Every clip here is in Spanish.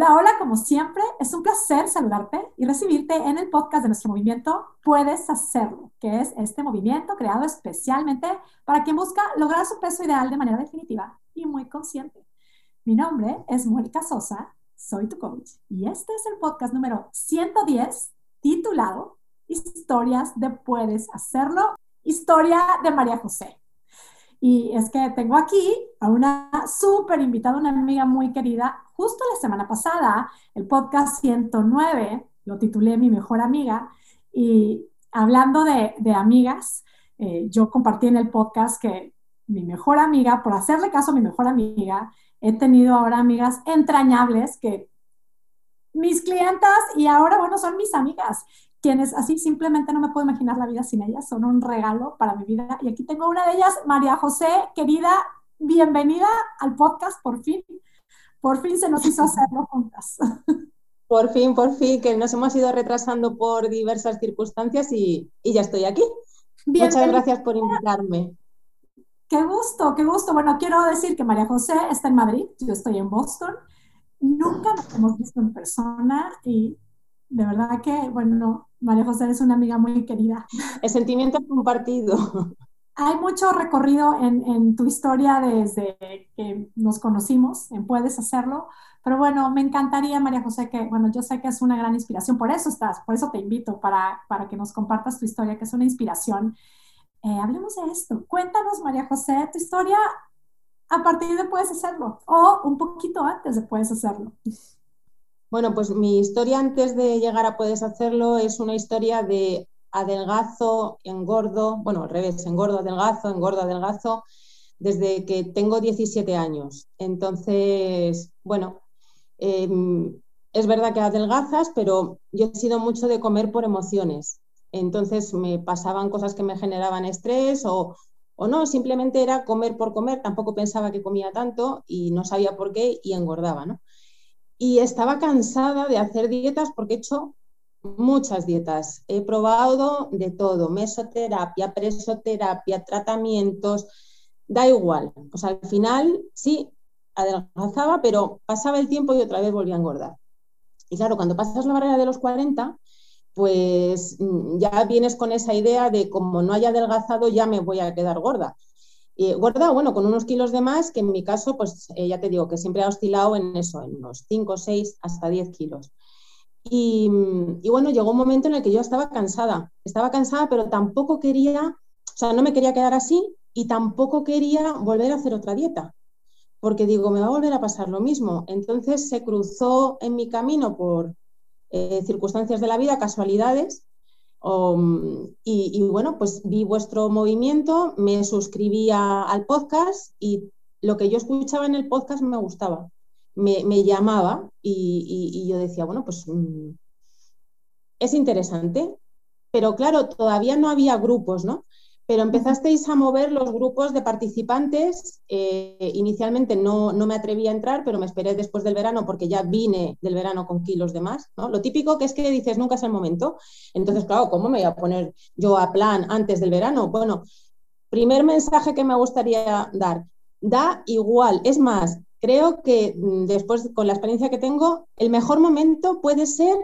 Hola, hola, como siempre, es un placer saludarte y recibirte en el podcast de nuestro movimiento Puedes Hacerlo, que es este movimiento creado especialmente para quien busca lograr su peso ideal de manera definitiva y muy consciente. Mi nombre es Mónica Sosa, soy tu coach y este es el podcast número 110 titulado Historias de Puedes Hacerlo, historia de María José. Y es que tengo aquí a una súper invitada, una amiga muy querida. Justo la semana pasada, el podcast 109, lo titulé Mi mejor amiga. Y hablando de, amigas, eh, yo compartí en el podcast que mi mejor amiga, por hacerle caso a mi mejor amiga, he tenido ahora amigas entrañables que mis clientas y ahora, bueno, son mis amigas quienes así simplemente no me puedo imaginar la vida sin ellas, son un regalo para mi vida. Y aquí tengo una de ellas, María José, querida, bienvenida al podcast, por fin. Por fin se nos hizo hacerlo juntas. Por fin, por fin, que nos hemos ido retrasando por diversas circunstancias y, ya estoy aquí. Muchas gracias por invitarme. Qué gusto, qué gusto. Bueno, quiero decir que María José está en Madrid, yo estoy en Boston. Nunca nos hemos visto en persona y de verdad que, bueno, María José es una amiga muy querida. El sentimiento compartido. Hay mucho recorrido en, tu historia desde que nos conocimos, en Puedes Hacerlo, pero bueno, me encantaría, María José, que, bueno, yo sé que es una gran inspiración, por eso estás, por eso te invito, para, para que nos compartas tu historia, que es una inspiración. Eh, hablemos de esto. Cuéntanos, María José, tu historia a partir de Puedes Hacerlo, o un poquito antes de Puedes Hacerlo. Bueno, pues mi historia antes de llegar a Puedes Hacerlo es una historia de adelgazo, engordo, bueno, al revés, engordo, adelgazo, engordo, adelgazo, desde que tengo 17 años. Entonces, bueno, em, es verdad que adelgazas, pero yo he sido mucho de comer por emociones. Entonces me pasaban cosas que me generaban estrés o, o no, simplemente era comer por comer, tampoco pensaba que comía tanto y no sabía por qué y engordaba, ¿no? Y estaba cansada de hacer dietas porque he hecho muchas dietas. He probado de todo, mesoterapia, presoterapia, tratamientos, da igual. O al final sí, adelgazaba, pero pasaba el tiempo y otra vez volvía a engordar. Y claro, cuando pasas la barrera de los 40, pues mm, ya vienes con esa idea de como no haya adelgazado, ya me voy a quedar gorda. Y bueno, con unos kilos de más, que en mi caso, pues eh, ya te digo que siempre ha oscilado en eso, en unos 5, 6, hasta 10 kilos. Y, y, bueno, llegó un momento en el que yo estaba cansada, estaba cansada, pero tampoco quería, o sea, no me quería quedar así y tampoco quería volver a hacer otra dieta, porque digo, me va a volver a pasar lo mismo. Entonces se cruzó en mi camino por eh, circunstancias de la vida, casualidades, y, bueno, pues vi vuestro movimiento, me suscribía al podcast y lo que yo escuchaba en el podcast me gustaba, me, llamaba y, yo decía, bueno, pues mm, es interesante, pero claro, todavía no había grupos, ¿no? Pero empezasteis a mover los grupos de participantes. Eh, inicialmente no, me atreví a entrar, pero me esperé después del verano porque ya vine del verano con kilos de más. ¿no? Lo típico que es que dices nunca es el momento. Entonces, claro, ¿cómo me voy a poner yo a plan antes del verano? Bueno, primer mensaje que me gustaría dar, da igual. Es más, creo que mm, después con la experiencia que tengo, el mejor momento puede ser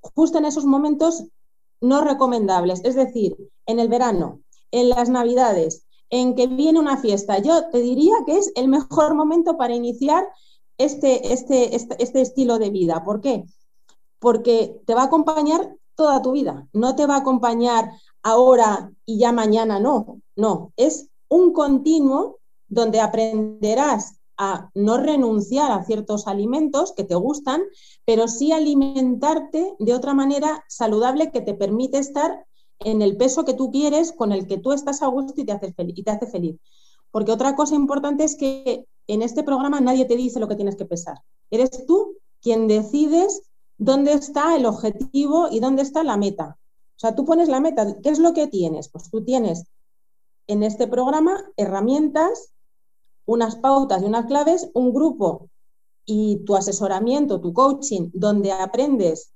justo en esos momentos no recomendables, es decir, en el verano, en las navidades, en que viene una fiesta, yo te diría que es el mejor momento para iniciar este, este, este, este, estilo de vida. ¿Por qué? Porque te va a acompañar toda tu vida, no te va a acompañar ahora y ya mañana, no, no, es un continuo donde aprenderás a no renunciar a ciertos alimentos que te gustan, pero sí alimentarte de otra manera saludable que te permite estar en el peso que tú quieres, con el que tú estás a gusto y te hace feliz. Y te hace feliz. Porque otra cosa importante es que en este programa nadie te dice lo que tienes que pesar. Eres tú quien decides dónde está el objetivo y dónde está la meta. O sea, tú pones la meta. ¿Qué es lo que tienes? Pues tú tienes en este programa herramientas, unas pautas y unas claves, un grupo y tu asesoramiento, tu coaching, donde aprendes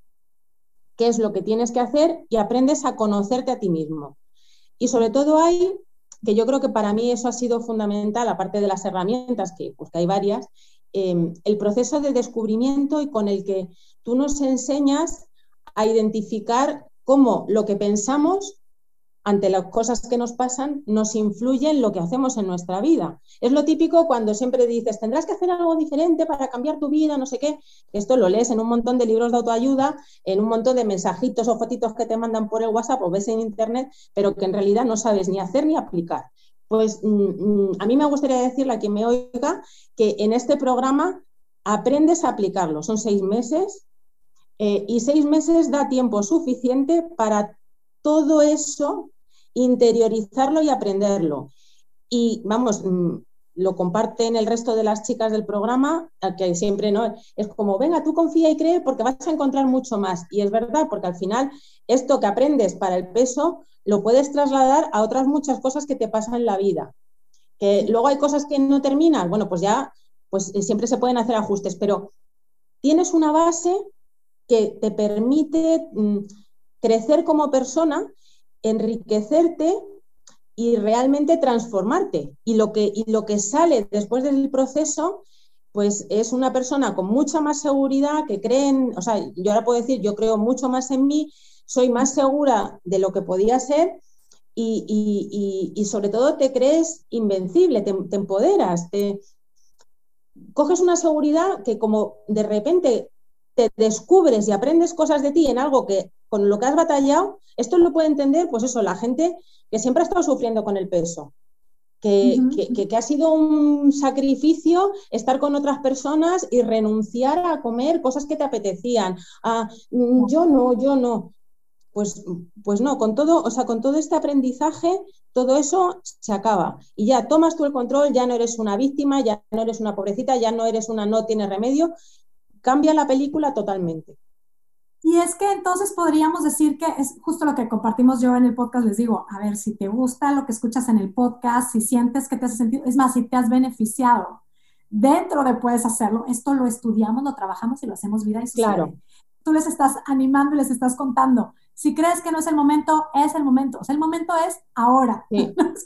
qué es lo que tienes que hacer y aprendes a conocerte a ti mismo. Y sobre todo hay, que yo creo que para mí eso ha sido fundamental, aparte de las herramientas, que, pues, hay varias, em, el proceso de descubrimiento y con el que tú nos enseñas a identificar cómo lo que pensamos ante las cosas que nos pasan, nos influye en lo que hacemos en nuestra vida. Es lo típico cuando siempre dices, tendrás que hacer algo diferente para cambiar tu vida, no sé qué. Esto lo lees en un montón de libros de autoayuda, en un montón de mensajitos o fotitos que te mandan por el WhatsApp o ves en Internet, pero que en realidad no sabes ni hacer ni aplicar. Pues mm, mm, a mí me gustaría decirle a quien me oiga que en este programa aprendes a aplicarlo. Son seis meses eh, y seis meses da tiempo suficiente para todo eso, interiorizarlo y aprenderlo. Y vamos, mm, lo comparten el resto de las chicas del programa, que siempre no, es como, venga, tú confía y cree porque vas a encontrar mucho más. Y es verdad, porque al final esto que aprendes para el peso lo puedes trasladar a otras muchas cosas que te pasan en la vida. Que luego hay cosas que no terminan, bueno, pues ya, pues eh, siempre se pueden hacer ajustes, pero tienes una base que te permite mm, crecer como persona, enriquecerte y realmente transformarte. Y lo que, y lo que sale después del proceso, pues es una persona con mucha más seguridad, que creen, o sea, yo ahora puedo decir, yo creo mucho más en mí, soy más segura de lo que podía ser y, y, sobre todo te crees invencible, te, te empoderas, te coges una seguridad que como de repente te descubres y aprendes cosas de ti en algo que con lo que has batallado, esto lo puede entender, pues eso, la gente que siempre ha estado sufriendo con el peso. Que, que, ha sido un sacrificio estar con otras personas y renunciar a comer cosas que te apetecían. A, mm, yo no, yo no. Pues, pues no, con todo, o sea, con todo este aprendizaje, todo eso se acaba. Y ya tomas tú el control, ya no eres una víctima, ya no eres una pobrecita, ya no eres una no tiene remedio. Cambia la película totalmente. Y es que entonces podríamos decir que es justo lo que compartimos yo en el podcast. Les digo, a ver, si te gusta lo que escuchas en el podcast, si sientes que te hace sentido, es más, si te has beneficiado dentro de puedes hacerlo, esto lo estudiamos, lo trabajamos y lo hacemos vida y sucede. Claro. Tú les estás animando y les estás contando. Si crees que no es el momento, es el momento. O sea, el momento es ahora.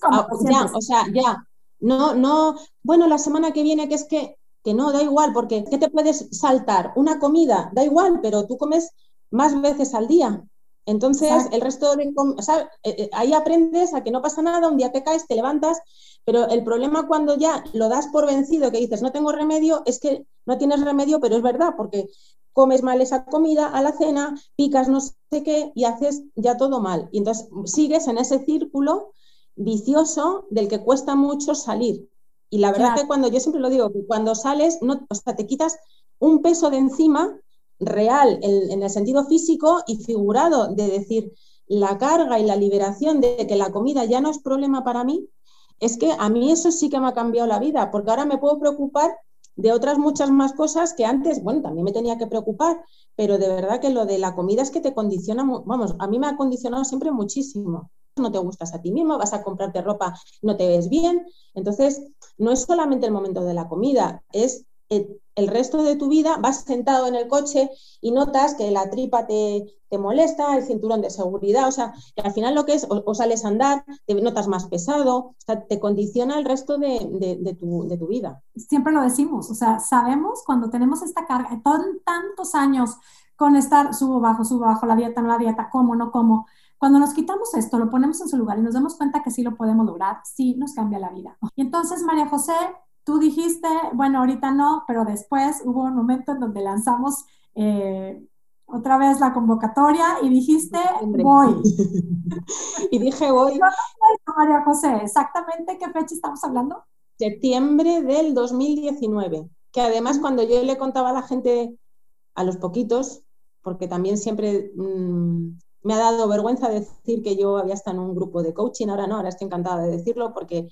Ah, ya, o sea, ya. No, no, bueno, la semana que viene, que es que que no, da igual, porque ¿qué te puedes saltar? Una comida, da igual, pero tú comes más veces al día. Entonces, el resto de... O sea, eh, eh, ahí aprendes a que no pasa nada, un día te caes, te levantas, pero el problema cuando ya lo das por vencido, que dices, no tengo remedio, es que no tienes remedio, pero es verdad, porque comes mal esa comida a la cena, picas no sé qué y haces ya todo mal. Y entonces sigues en ese círculo vicioso del que cuesta mucho salir. Y la verdad que cuando, yo siempre lo digo, que cuando sales, no, o sea, te quitas un peso de encima real en, el sentido físico y figurado de decir la carga y la liberación de que la comida ya no es problema para mí, es que a mí eso sí que me ha cambiado la vida, porque ahora me puedo preocupar de otras muchas más cosas que antes, bueno, también me tenía que preocupar, pero de verdad que lo de la comida es que te condiciona, vamos, a mí me ha condicionado siempre muchísimo no te gustas a ti mismo, vas a comprarte ropa, no te ves bien. Entonces, no es solamente el momento de la comida, es el, resto de tu vida, vas sentado en el coche y notas que la tripa te, molesta, el cinturón de seguridad, o sea, que al final lo que es, o, sales a andar, te notas más pesado, o te condiciona el resto de, tu, de tu vida. Siempre lo decimos, o sea, sabemos cuando tenemos esta carga, tantos años con estar subo, bajo, subo, bajo, la dieta, no la dieta, como, no como, cuando nos quitamos esto, lo ponemos en su lugar y nos damos cuenta que sí lo podemos lograr, sí nos cambia la vida. Y entonces, María José, tú dijiste, bueno, ahorita no, pero después hubo un momento en donde lanzamos eh, otra vez la convocatoria y dijiste, voy. y dije, voy. María José, exactamente qué fecha estamos hablando? Septiembre del 2019, que además cuando yo le contaba a la gente, a los poquitos, porque también siempre mm, me ha dado vergüenza decir que yo había estado en un grupo de coaching, ahora no, ahora estoy encantada de decirlo porque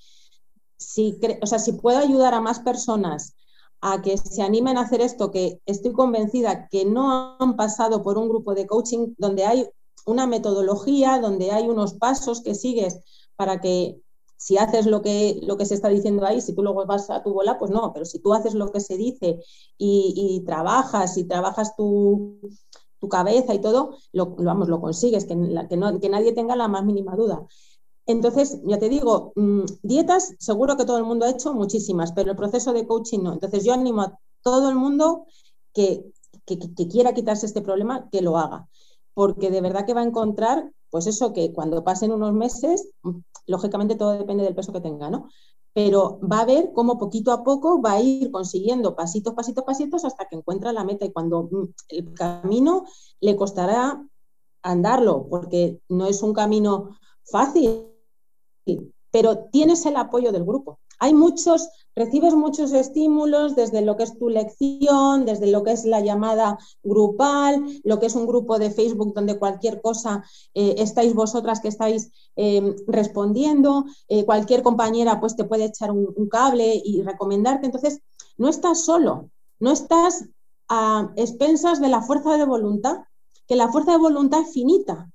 si, o sea, si puedo ayudar a más personas a que se animen a hacer esto, que estoy convencida que no han pasado por un grupo de coaching donde hay una metodología, donde hay unos pasos que sigues para que si haces lo que, lo que se está diciendo ahí, si tú luego vas a tu bola, pues no, pero si tú haces lo que se dice y, y trabajas y trabajas tu, tu cabeza y todo, lo, vamos, lo consigues, que, que, nadie tenga la más mínima duda. Entonces, ya te digo, mm, dietas seguro que todo el mundo ha hecho muchísimas, pero el proceso de coaching no. Entonces, yo animo a todo el mundo que, que, quiera quitarse este problema, que lo haga, porque de verdad que va a encontrar, pues eso, que cuando pasen unos meses, mm, lógicamente todo depende del peso que tenga, ¿no? Pero va a ver cómo poquito a poco va a ir consiguiendo pasitos, pasitos, pasitos hasta que encuentra la meta y cuando mm, el camino le costará andarlo, porque no es un camino fácil, pero tienes el apoyo del grupo. Hay muchos, recibes muchos estímulos desde lo que es tu lección, desde lo que es la llamada grupal, lo que es un grupo de Facebook donde cualquier cosa eh, estáis vosotras que estáis em, respondiendo, eh, cualquier compañera pues te puede echar un, un cable y recomendarte. Entonces, no estás solo, no estás a expensas de la fuerza de voluntad, que la fuerza de voluntad es finita.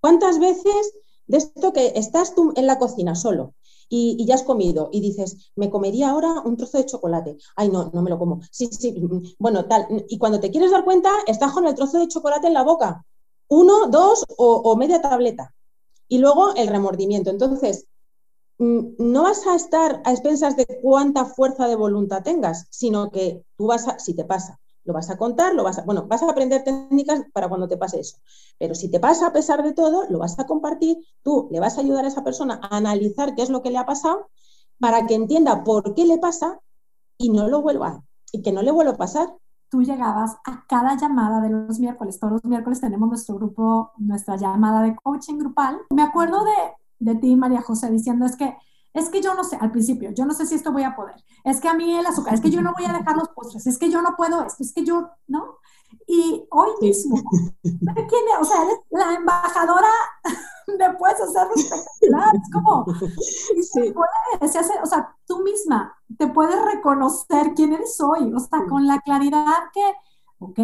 ¿Cuántas veces de esto que estás tú en la cocina solo y, ya has comido y dices, me comería ahora un trozo de chocolate. Ay, no, no me lo como. Sí, sí, mm, bueno, tal. Y cuando te quieres dar cuenta, estás con el trozo de chocolate en la boca. Uno, dos o, media tableta. Y luego el remordimiento. Entonces, mm, no vas a estar a expensas de cuánta fuerza de voluntad tengas, sino que tú vas a, si te pasa, lo vas a contar, lo vas a, bueno, vas a aprender técnicas para cuando te pase eso. Pero si te pasa a pesar de todo, lo vas a compartir, tú le vas a ayudar a esa persona a analizar qué es lo que le ha pasado para que entienda por qué le pasa y no lo vuelva, y que no le vuelva a pasar. Tú llegabas a cada llamada de los miércoles, todos los miércoles tenemos nuestro grupo, nuestra llamada de coaching grupal. Me acuerdo de, de ti, María José, diciendo es que es que yo no sé, al principio, yo no sé si esto voy a poder, es que a mí el azúcar, es que yo no voy a dejar los postres, es que yo no puedo esto, es que yo, ¿no? Y hoy mismo, ¿quién o sea, eres la embajadora de puedes hacer espectacular, es como, sí. puede, se hace, o sea, tú misma te puedes reconocer quién eres hoy, o sea, con la claridad que, ok,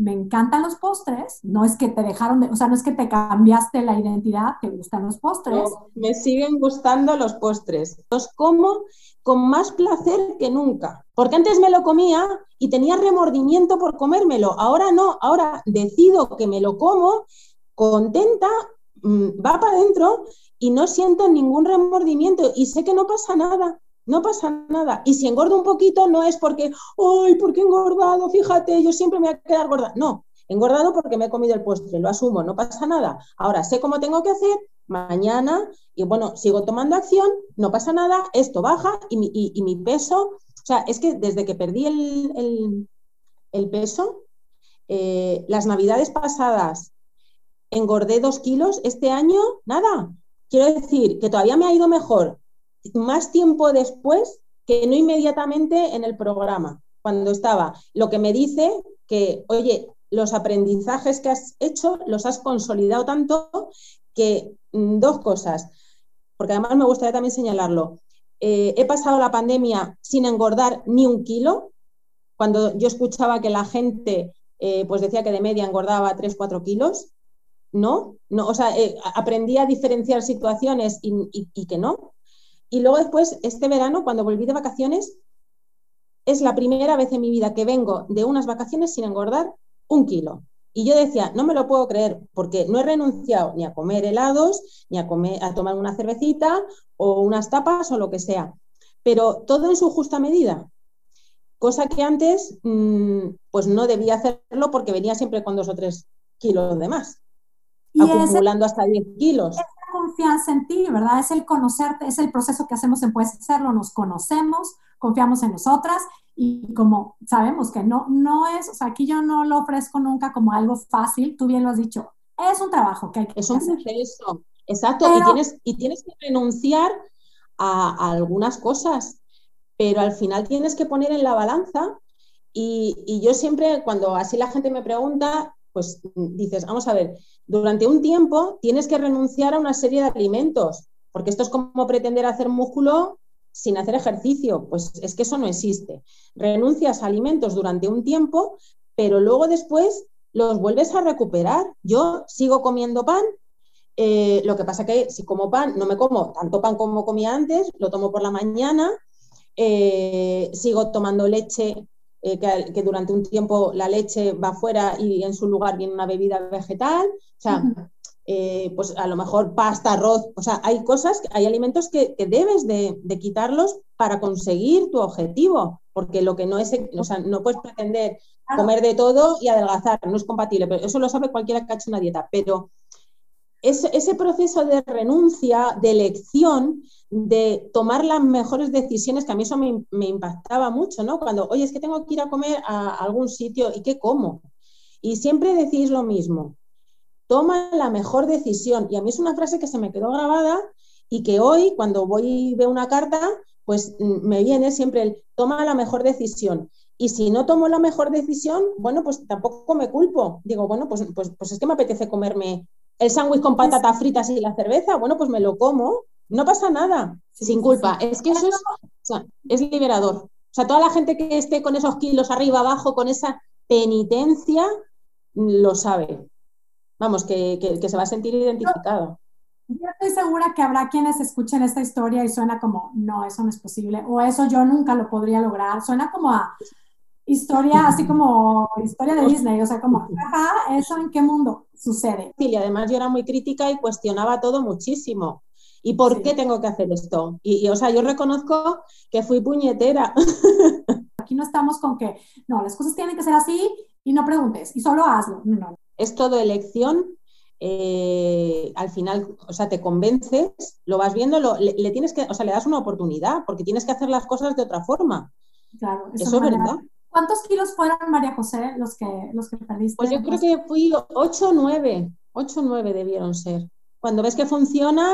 me encantan los postres, no es que te dejaron de, o sea, no es que te cambiaste la identidad, te gustan los postres. me siguen gustando los postres. Los como con más placer que nunca, porque antes me lo comía y tenía remordimiento por comérmelo, ahora no, ahora decido que me lo como contenta, mm, va para adentro y no siento ningún remordimiento y sé que no pasa nada no pasa nada. Y si engordo un poquito, no es porque, ¡ay, por qué he engordado! Fíjate, yo siempre me voy a quedar gorda. No, engordado porque me he comido el postre, lo asumo, no pasa nada. Ahora sé cómo tengo que hacer, mañana, y bueno, sigo tomando acción, no pasa nada, esto baja y mi, peso, o sea, es que desde que perdí el, peso, eh, las navidades pasadas engordé dos kilos, este año, nada. Quiero decir que todavía me ha ido mejor más tiempo después que no inmediatamente en el programa, cuando estaba. Lo que me dice que, oye, los aprendizajes que has hecho los has consolidado tanto que mm, dos cosas, porque además me gustaría también señalarlo. Eh, he pasado la pandemia sin engordar ni un kilo. Cuando yo escuchaba que la gente eh, pues decía que de media engordaba 3-4 kilos, no, no, o sea, eh, aprendí a diferenciar situaciones y que no. Y luego después, este verano, cuando volví de vacaciones, es la primera vez en mi vida que vengo de unas vacaciones sin engordar un kilo. Y yo decía, no me lo puedo creer, porque no he renunciado ni a comer helados, ni a, comer, a tomar una cervecita o unas tapas o lo que sea, pero todo en su justa medida. Cosa que antes, mm, pues no debía hacerlo porque venía siempre con dos o tres kilos de más, acumulando hasta 10 kilos confianza en ti, ¿verdad? Es el conocerte, es el proceso que hacemos en Puedes Hacerlo, nos conocemos, confiamos en nosotras y como sabemos que no, no es, o sea, aquí yo no lo ofrezco nunca como algo fácil, tú bien lo has dicho, es un trabajo que hay que Es un proceso, exacto, y, tienes, y tienes que renunciar a, algunas cosas, pero al final tienes que poner en la balanza y, y yo siempre, cuando así la gente me pregunta, pues dices, vamos a ver, durante un tiempo tienes que renunciar a una serie de alimentos, porque esto es como pretender hacer músculo sin hacer ejercicio, pues es que eso no existe. Renuncias a alimentos durante un tiempo, pero luego después los vuelves a recuperar. Yo sigo comiendo pan, eh, lo que pasa que si como pan, no me como tanto pan como comía antes, lo tomo por la mañana, eh, sigo tomando leche eh, que, durante un tiempo la leche va fuera y en su lugar viene una bebida vegetal. O sea, eh, pues a lo mejor pasta, arroz, o sea, hay cosas, hay alimentos que, debes de, quitarlos para conseguir tu objetivo, porque lo que no es, o sea, no puedes pretender comer de todo y adelgazar, no es compatible, pero eso lo sabe cualquiera que ha hecho una dieta, pero ese, proceso de renuncia, de elección, de tomar las mejores decisiones, que a mí eso me, impactaba mucho, ¿no? Cuando, oye, es que tengo que ir a comer a algún sitio y qué como. Y siempre decís lo mismo, toma la mejor decisión. Y a mí es una frase que se me quedó grabada y que hoy, cuando voy y veo una carta, pues mm, me viene siempre el toma la mejor decisión. Y si no tomo la mejor decisión, bueno, pues tampoco me culpo. Digo, bueno, pues, pues, pues es que me apetece comerme el sándwich con patatas fritas y la cerveza, bueno, pues me lo como, no pasa nada, sin culpa. Es que eso es, es liberador. O sea, toda la gente que esté con esos kilos arriba, abajo, con esa penitencia, lo sabe vamos, que, se va a sentir identificado. Yo estoy segura que habrá quienes escuchen esta historia y suena como, no, eso no es posible, o eso yo nunca lo podría lograr. Suena como a historia, así como historia de Disney, o sea, como, ajá, ¿eso en qué mundo sucede? Sí, y además yo era muy crítica y cuestionaba todo muchísimo. ¿Y por qué tengo que hacer esto? Y, y, o sea, yo reconozco que fui puñetera. Aquí no estamos con que, no, las cosas tienen que ser así y no preguntes, y solo hazlo. No, no es todo elección. Eh, al final, o sea, te convences, lo vas viendo, le, tienes que, o sea, le das una oportunidad, porque tienes que hacer las cosas de otra forma. Claro, eso, es verdad. ¿Cuántos kilos fueron, María José, los que, los que perdiste? Pues yo creo que fui 8 o 9, 8 o 9 debieron ser. Cuando ves que funciona,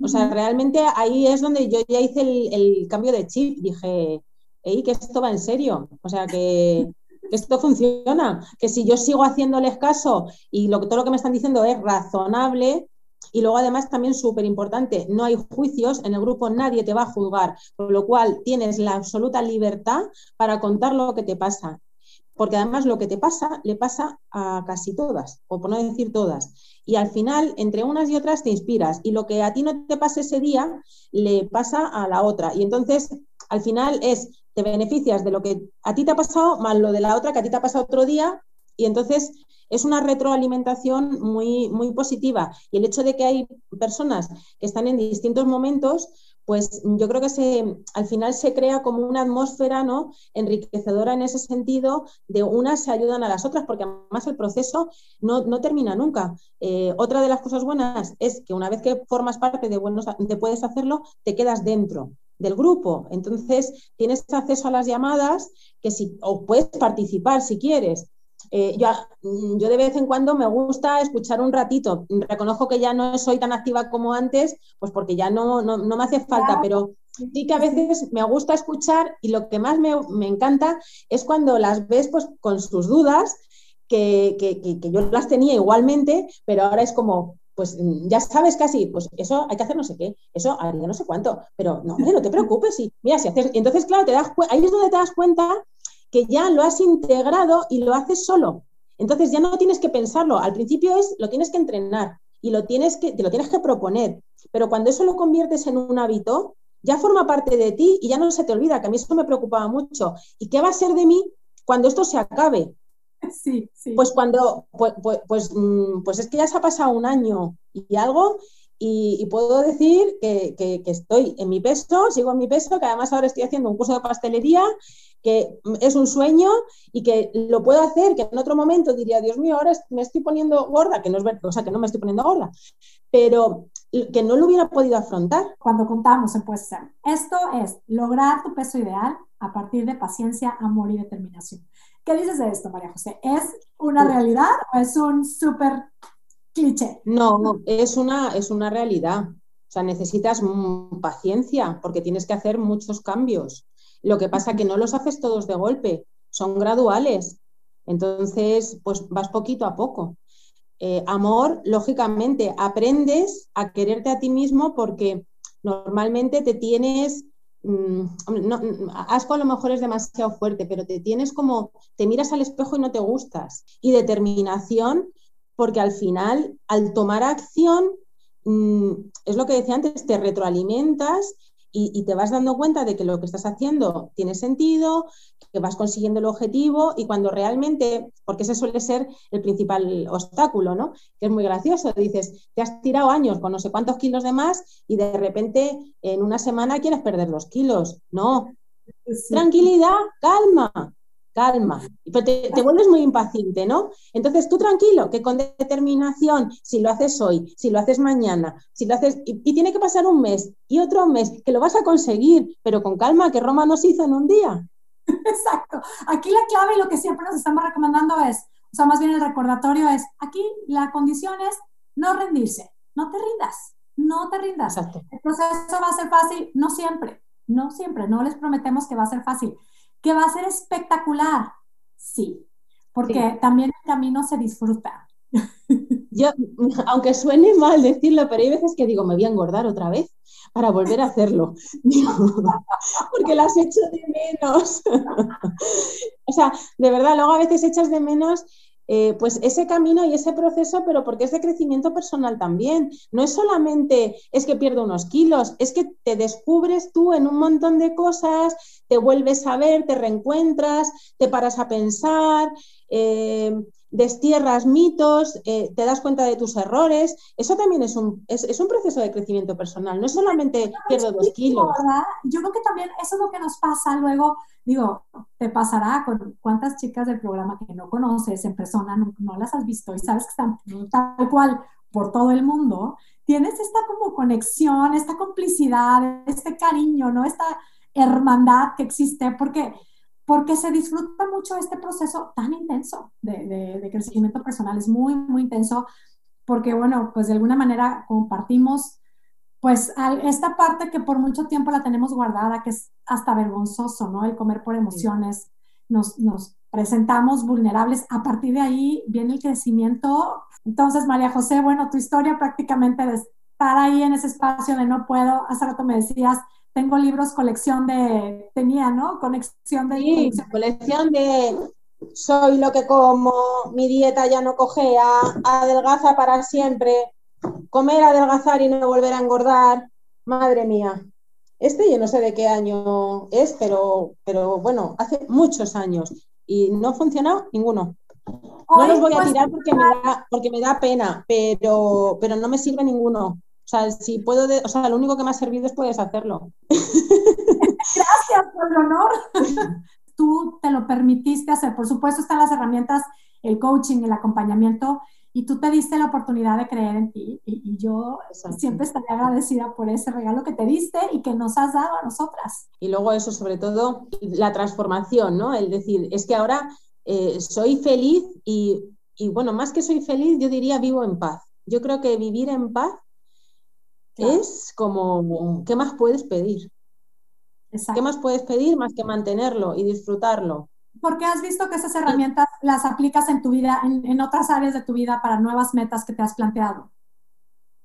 o sea, realmente ahí es donde yo ya hice el, el cambio de chip, dije, hey, que esto va en serio. O sea, que, esto funciona, que si yo sigo haciéndoles caso y lo, todo lo que me están diciendo es razonable, y luego además también súper importante, no hay juicios, en el grupo nadie te va a juzgar, por lo cual tienes la absoluta libertad para contar lo que te pasa. Porque además lo que te pasa le pasa a casi todas, o por no decir todas. Y al final, entre unas y otras te inspiras. Y lo que a ti no te pasa ese día, le pasa a la otra. Y entonces, al final es te beneficias de lo que a ti te ha pasado más lo de la otra que a ti te ha pasado otro día y entonces es una retroalimentación muy, muy positiva. Y el hecho de que hay personas que están en distintos momentos, pues yo creo que se, al final se crea como una atmósfera ¿no? enriquecedora en ese sentido, de unas se ayudan a las otras, porque además el proceso no, termina nunca. Eh, otra de las cosas buenas es que una vez que formas parte de Buenos te puedes hacerlo, te quedas dentro del grupo. Entonces, tienes acceso a las llamadas que si, o puedes participar si quieres. Eh, yo, yo, de vez en cuando me gusta escuchar un ratito. Reconozco que ya no soy tan activa como antes, pues porque ya no, no, me hace falta, pero sí que a veces me gusta escuchar y lo que más me, me encanta es cuando las ves pues, con sus dudas, que, que, que, yo las tenía igualmente, pero ahora es como, pues mm, ya sabes casi, pues eso hay que hacer no sé qué, eso haría no sé cuánto, pero no, no te preocupes, y mira, si haces, entonces claro, te das ahí es donde te das cuenta que ya lo has integrado y lo haces solo. Entonces ya no tienes que pensarlo, al principio es, lo tienes que entrenar y lo tienes que, te lo tienes que proponer, pero cuando eso lo conviertes en un hábito, ya forma parte de ti y ya no se te olvida, que a mí eso me preocupaba mucho. ¿Y qué va a ser de mí cuando esto se acabe? Sí, sí. Pues cuando, pues, pues, pues, mm, pues, es que ya se ha pasado un año y algo y, puedo decir que, que, estoy en mi peso, sigo en mi peso, que además ahora estoy haciendo un curso de pastelería, que es un sueño y que lo puedo hacer, que en otro momento diría, Dios mío, ahora me estoy poniendo gorda, que no es verdad, o sea, que no me estoy poniendo gorda, pero que no lo hubiera podido afrontar. Cuando contamos en Pues esto es lograr tu peso ideal a partir de paciencia, amor y determinación. ¿Qué dices de esto, María José? ¿Es una realidad o es un súper cliché? No, es una, es una realidad. O sea, necesitas paciencia porque tienes que hacer muchos cambios. Lo que pasa que no los haces todos de golpe, son graduales. Entonces, pues vas poquito a poco. Eh, amor, lógicamente, aprendes a quererte a ti mismo porque normalmente te tienes Mm, no, asco a lo mejor es demasiado fuerte, pero te tienes como, te miras al espejo y no te gustas. Y determinación, porque al final, al tomar acción, mm, es lo que decía antes, te retroalimentas y, te vas dando cuenta de que lo que estás haciendo tiene sentido, que vas consiguiendo el objetivo y cuando realmente, porque ese suele ser el principal obstáculo, ¿no? Que es muy gracioso, dices, te has tirado años con no sé cuántos kilos de más y de repente en una semana quieres perder los kilos. No, tranquilidad, calma, calma. Pero te, vuelves muy impaciente, ¿no? Entonces tú tranquilo, que con determinación, si lo haces hoy, si lo haces mañana, si lo haces, y, tiene que pasar un mes y otro mes, que lo vas a conseguir, pero con calma, que Roma no se hizo en un día. Exacto. Aquí la clave y lo que siempre nos estamos recomendando es, o sea, más bien el recordatorio es, aquí la condición es no rendirse, no te rindas, no te rindas. Exacto. El proceso va a ser fácil, no siempre, no siempre, no les prometemos que va a ser fácil que va a ser espectacular, sí, porque también el camino se disfruta. Yo, aunque suene mal decirlo, pero hay veces que digo, me voy a engordar otra vez para volver a hacerlo. porque las echo de menos. o sea, de verdad, luego a veces echas de menos eh, pues ese camino y ese proceso, pero porque es de crecimiento personal también. No es solamente es que pierdo unos kilos, es que te descubres tú en un montón de cosas, te vuelves a ver, te reencuentras, te paras a pensar. Eh, destierras mitos, eh, te das cuenta de tus errores. Eso también es un, es, un proceso de crecimiento personal, no es solamente pierdo dos kilos. Yo creo que también eso es lo que nos pasa luego, digo, te pasará con cuántas chicas del programa que no conoces en persona, no, las has visto y sabes que están tal cual por todo el mundo, tienes esta como conexión, esta complicidad, este cariño, ¿no? Esta hermandad que existe, porque porque se disfruta mucho este proceso tan intenso de, crecimiento personal, es muy, muy intenso, porque bueno, pues de alguna manera compartimos pues esta parte que por mucho tiempo la tenemos guardada, que es hasta vergonzoso, ¿no? El comer por emociones, nos, nos presentamos vulnerables, a partir de ahí viene el crecimiento. Entonces, María José, bueno, tu historia prácticamente de estar ahí en ese espacio de no puedo, hace rato me decías, tengo libros, colección de, tenía, ¿no? Conexión de... Sí, colección, de soy lo que como, mi dieta ya no cogea, adelgaza para siempre, comer, adelgazar y no volver a engordar, madre mía. Este yo no sé de qué año es, pero, pero bueno, hace muchos años y no ha funcionado ninguno. No los voy a pues, tirar porque me da, porque me da pena, pero, pero no me sirve ninguno. O sea, si puedo, o sea, lo único que me ha servido es puedes hacerlo. Gracias por el honor. Tú te lo permitiste hacer. Por supuesto están las herramientas, el coaching, el acompañamiento, y tú te diste la oportunidad de creer en ti. Y, yo siempre estaré agradecida por ese regalo que te diste y que nos has dado a nosotras. Y luego eso, sobre todo, la transformación, ¿no? El decir, es que ahora eh, soy feliz y, y, bueno, más que soy feliz, yo diría vivo en paz. Yo creo que vivir en paz es como, ¿qué más puedes pedir? ¿Qué más puedes pedir más que mantenerlo y disfrutarlo? Porque has visto que esas herramientas las aplicas en tu vida, en, otras áreas de tu vida para nuevas metas que te has planteado.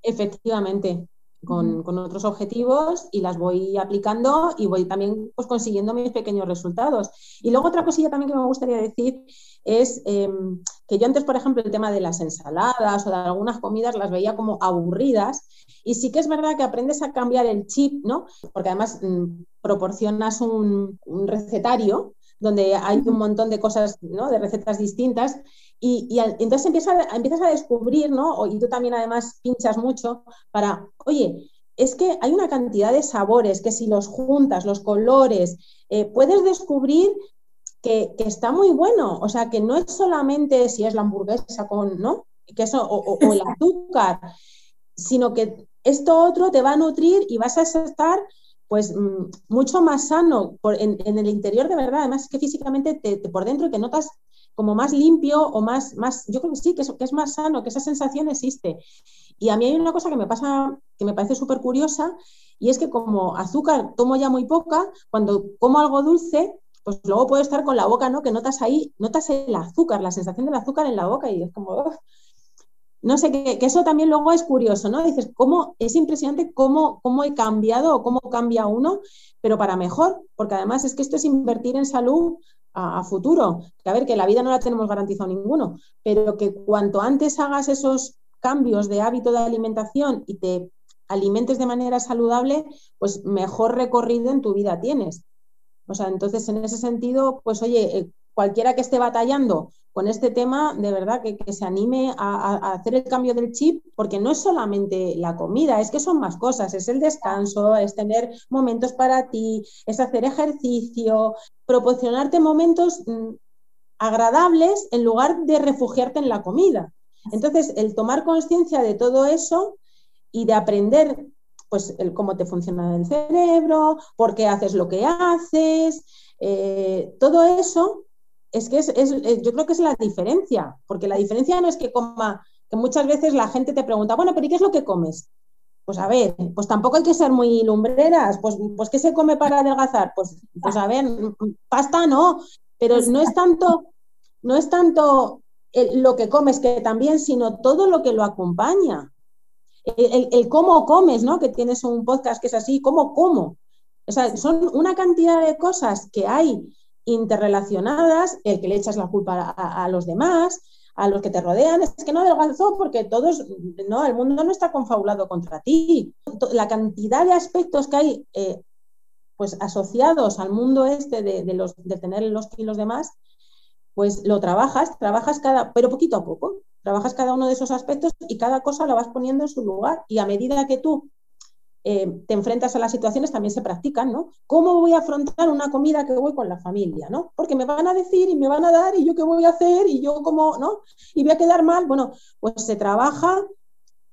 Efectivamente, con, otros objetivos y las voy aplicando y voy también pues, consiguiendo mis pequeños resultados. Y luego otra cosilla también que me gustaría decir es em, que yo antes, por ejemplo, el tema de las ensaladas o de algunas comidas las veía como aburridas y sí que es verdad que aprendes a cambiar el chip, ¿no? Porque además mm, proporcionas un, recetario donde hay un montón de cosas, ¿no? De recetas distintas y, entonces empiezas, empiezas a descubrir, ¿no? Y tú también además pinchas mucho para, oye, es que hay una cantidad de sabores que si los juntas, los colores, eh, puedes descubrir que, está muy bueno. O sea, que no es solamente si es la hamburguesa con, ¿no? Queso o, o el azúcar, sino que esto otro te va a nutrir y vas a estar pues mm, mucho más sano en, el interior de verdad. Además que físicamente te, por dentro te notas como más limpio o más, más yo creo que sí, que es más sano, que esa sensación existe. Y a mí hay una cosa que me pasa, que me parece súper curiosa, y es que como azúcar tomo ya muy poca, cuando como algo dulce, pues luego puedo estar con la boca, ¿no? Que notas ahí, notas el azúcar, la sensación del azúcar en la boca y es como, no sé, que, eso también luego es curioso, ¿no? Dices, cómo, es impresionante cómo, cómo he cambiado o cómo cambia uno, pero para mejor, porque además es que esto es invertir en salud a, futuro. Que a ver, que la vida no la tenemos garantizado ninguno, pero que cuanto antes hagas esos cambios de hábito de alimentación y te alimentes de manera saludable, pues mejor recorrido en tu vida tienes. O sea, entonces en ese sentido, pues oye, eh, cualquiera que esté batallando con este tema, de verdad que, se anime a, hacer el cambio del chip, porque no es solamente la comida, es que son más cosas, es el descanso, es tener momentos para ti, es hacer ejercicio, proporcionarte momentos mm, agradables en lugar de refugiarte en la comida. Entonces, el tomar conciencia de todo eso y de aprender pues el, cómo te funciona el cerebro, por qué haces lo que haces, eh, todo eso es que es, yo creo que es la diferencia, porque la diferencia no es que coma, que muchas veces la gente te pregunta, bueno, pero ¿y qué es lo que comes? Pues a ver, pues tampoco hay que ser muy lumbreras, pues, pues ¿qué se come para adelgazar? Pues, pues a ver, pasta no, pero no es tanto, no es tanto lo que comes que también, sino todo lo que lo acompaña el, cómo comes, ¿no? Que tienes un podcast que es así, cómo como. O sea, son una cantidad de cosas que hay interrelacionadas, el que le echas la culpa a, los demás, a los que te rodean, es que no adelgazó porque todos, no, el mundo no está confabulado contra ti. La cantidad de aspectos que hay eh, pues asociados al mundo este de, los, de tener los kilos de pues lo trabajas, trabajas cada, pero poquito a poco. Trabajas cada uno de esos aspectos y cada cosa la vas poniendo en su lugar y a medida que tú eh, te enfrentas a las situaciones también se practican, ¿no? ¿Cómo voy a afrontar una comida que voy con la familia, ¿no? Porque me van a decir y me van a dar y yo qué voy a hacer y yo cómo, ¿no? Y voy a quedar mal. Bueno, pues se trabaja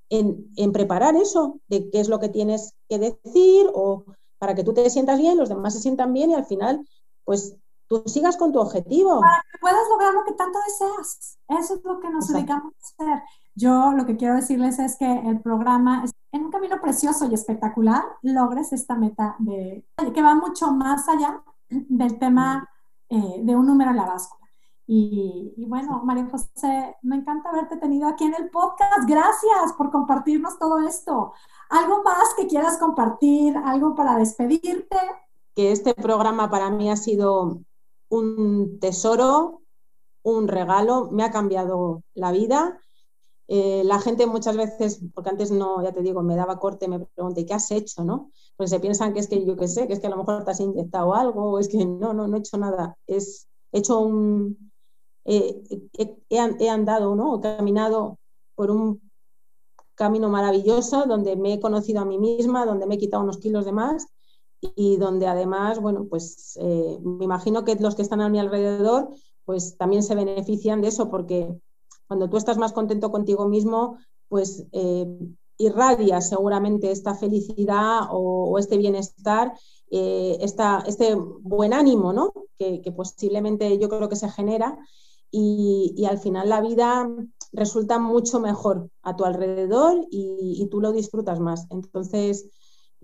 en, en preparar eso, de qué es lo que tienes que decir o para que tú te sientas bien, los demás se sientan bien y al final, pues tú sigas con tu objetivo. Para que puedas lograr lo que tanto deseas. Eso es lo que nos dedicamos a hacer. Yo lo que quiero decirles es que el programa en un camino precioso y espectacular, logres esta meta de que va mucho más allá del tema eh, de un número en la báscula. Y, y, bueno, María José, me encanta haberte tenido aquí en el podcast. Gracias por compartirnos todo esto. ¿Algo más que quieras compartir? ¿Algo para despedirte? Que este programa para mí ha sido un tesoro, un regalo, me ha cambiado la vida. Eh, la gente muchas veces, porque antes no, ya te digo, me daba corte, me pregunta, ¿y qué has hecho? ¿no? Pues se piensan que es que yo qué sé, que es que a lo mejor te has inyectado algo, o es que no, no, no he hecho nada. He hecho un, he, andado, ¿no? He caminado por un camino maravilloso donde me he conocido a mí misma, donde me he quitado unos kilos de más y donde además, bueno, pues eh, me imagino que los que están a mi alrededor, pues también se benefician de eso, porque cuando tú estás más contento contigo mismo, pues eh, irradias seguramente esta felicidad o, este bienestar, eh, este buen ánimo, ¿no? Que, posiblemente yo creo que se genera y, al final la vida resulta mucho mejor a tu alrededor y tú lo disfrutas más. Entonces,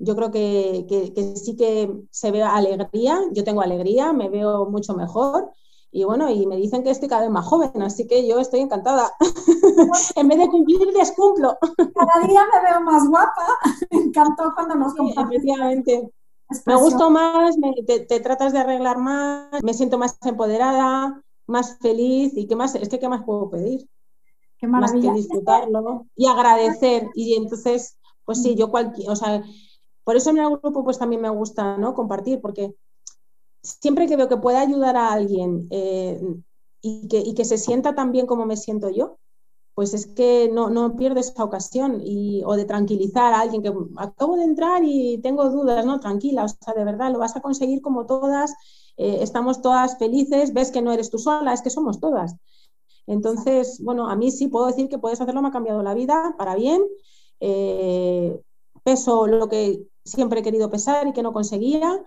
yo creo que, sí que se ve alegría, yo tengo alegría, me veo mucho mejor y bueno, y me dicen que estoy cada vez más joven, así que yo estoy encantada. en vez de cumplir, descumplo. cada día me veo más guapa, me encantó cuando nos sí, Efectivamente. Me gusto más, te, tratas de arreglar más, me siento más empoderada, más feliz y qué más, es que qué más puedo pedir. Qué. Más que disfrutarlo y agradecer. Y entonces, pues sí, yo cualquier, o sea, por eso en el grupo pues también me gusta ¿no? compartir, porque siempre que veo que pueda ayudar a alguien eh, y, que, se sienta tan bien como me siento yo, pues es que no, no pierdo esa ocasión y, o de tranquilizar a alguien que acabo de entrar y tengo dudas, no, tranquila, o sea, de verdad lo vas a conseguir como todas, eh, estamos todas felices, ves que no eres tú sola, es que somos todas. Entonces, bueno, a mí sí puedo decir que puedes hacerlo, me ha cambiado la vida para bien. Eh, peso lo que siempre he querido pesar y que no conseguía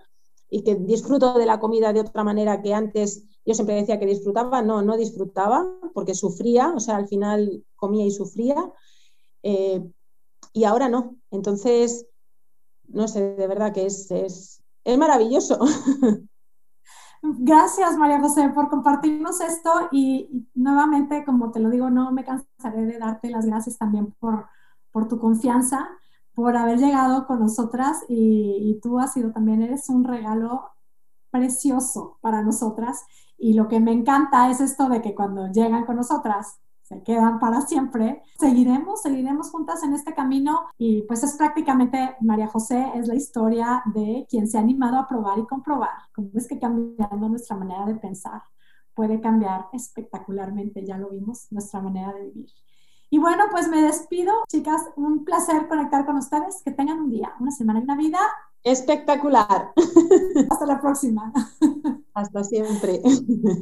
y que disfruto de la comida de otra manera que antes yo siempre decía que disfrutaba, no, no disfrutaba porque sufría, o sea, al final comía y sufría eh, y ahora no. Entonces, no sé, de verdad que es, es, es maravilloso. Gracias, María José, por compartirnos esto y, nuevamente, como te lo digo, no me cansaré de darte las gracias también por, por tu confianza por haber llegado con nosotras y, tú has sido también, eres un regalo precioso para nosotras y lo que me encanta es esto de que cuando llegan con nosotras se quedan para siempre. Seguiremos, seguiremos juntas en este camino y pues es prácticamente, María José, es la historia de quien se ha animado a probar y comprobar cómo es que cambiando nuestra manera de pensar puede cambiar espectacularmente, ya lo vimos, nuestra manera de vivir. Y bueno, pues me despido, chicas, un placer conectar con ustedes, que tengan un día, una semana y una vida. Espectacular. Hasta la próxima. Hasta siempre.